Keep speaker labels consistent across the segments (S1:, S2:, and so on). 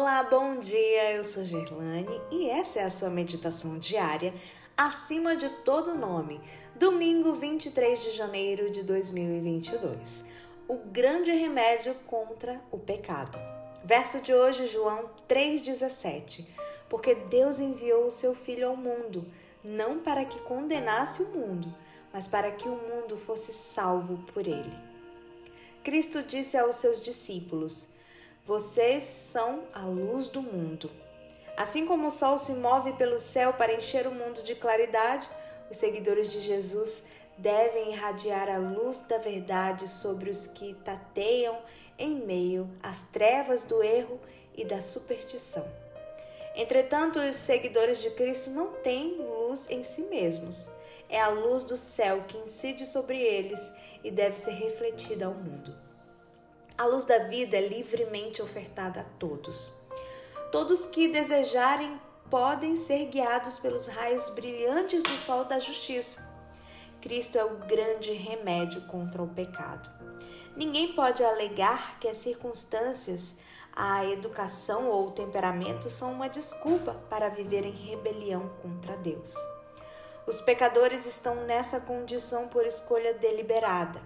S1: Olá, bom dia. Eu sou Gerlane e essa é a sua meditação diária acima de todo nome, domingo 23 de janeiro de 2022. O grande remédio contra o pecado. Verso de hoje, João 3:17. Porque Deus enviou o seu filho ao mundo, não para que condenasse o mundo, mas para que o mundo fosse salvo por ele. Cristo disse aos seus discípulos: vocês são a luz do mundo. Assim como o sol se move pelo céu para encher o mundo de claridade, os seguidores de Jesus devem irradiar a luz da verdade sobre os que tateiam em meio às trevas do erro e da superstição. Entretanto, os seguidores de Cristo não têm luz em si mesmos. É a luz do céu que incide sobre eles e deve ser refletida ao mundo. A luz da vida é livremente ofertada a todos. Todos que desejarem podem ser guiados pelos raios brilhantes do sol da justiça. Cristo é o grande remédio contra o pecado. Ninguém pode alegar que as circunstâncias, a educação ou o temperamento são uma desculpa para viver em rebelião contra Deus. Os pecadores estão nessa condição por escolha deliberada.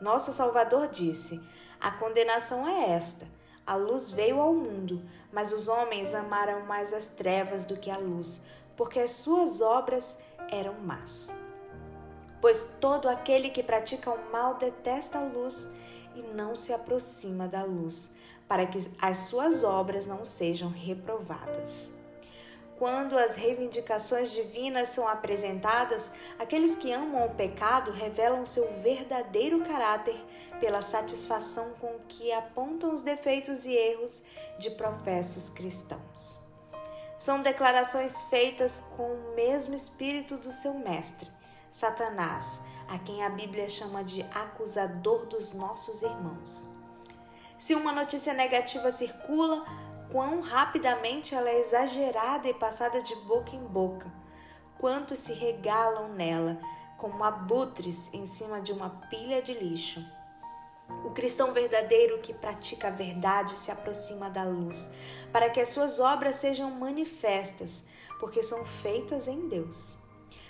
S1: Nosso Salvador disse: a condenação é esta: a luz veio ao mundo, mas os homens amaram mais as trevas do que a luz, porque as suas obras eram más. Pois todo aquele que pratica o mal detesta a luz e não se aproxima da luz, para que as suas obras não sejam reprovadas. Quando as reivindicações divinas são apresentadas, aqueles que amam o pecado revelam seu verdadeiro caráter pela satisfação com que apontam os defeitos e erros de professos cristãos. São declarações feitas com o mesmo espírito do seu mestre, Satanás, a quem a Bíblia chama de acusador dos nossos irmãos. Se uma notícia negativa circula, quão rapidamente ela é exagerada e passada de boca em boca, quantos se regalam nela como abutres em cima de uma pilha de lixo. O cristão verdadeiro que pratica a verdade se aproxima da luz, para que as suas obras sejam manifestas, porque são feitas em Deus.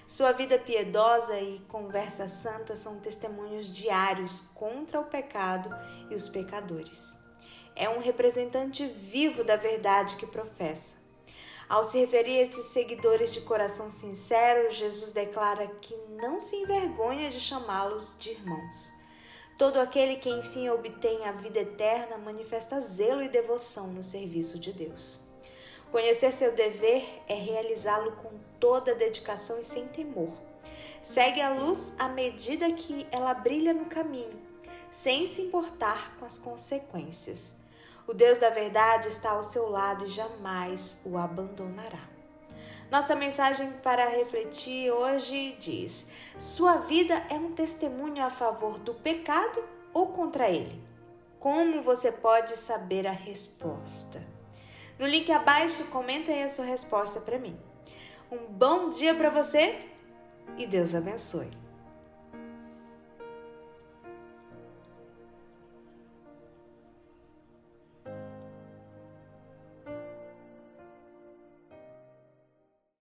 S1: Sua vida piedosa e conversa santa são testemunhos diários contra o pecado e os pecadores é um representante vivo da verdade que professa. Ao se referir a esses seguidores de coração sincero, Jesus declara que não se envergonha de chamá-los de irmãos. Todo aquele que enfim obtém a vida eterna manifesta zelo e devoção no serviço de Deus. Conhecer seu dever é realizá-lo com toda dedicação e sem temor. Segue a luz à medida que ela brilha no caminho, sem se importar com as consequências. O Deus da verdade está ao seu lado e jamais o abandonará. Nossa mensagem para refletir hoje diz: Sua vida é um testemunho a favor do pecado ou contra ele? Como você pode saber a resposta? No link abaixo, comenta aí a sua resposta para mim. Um bom dia para você e Deus abençoe.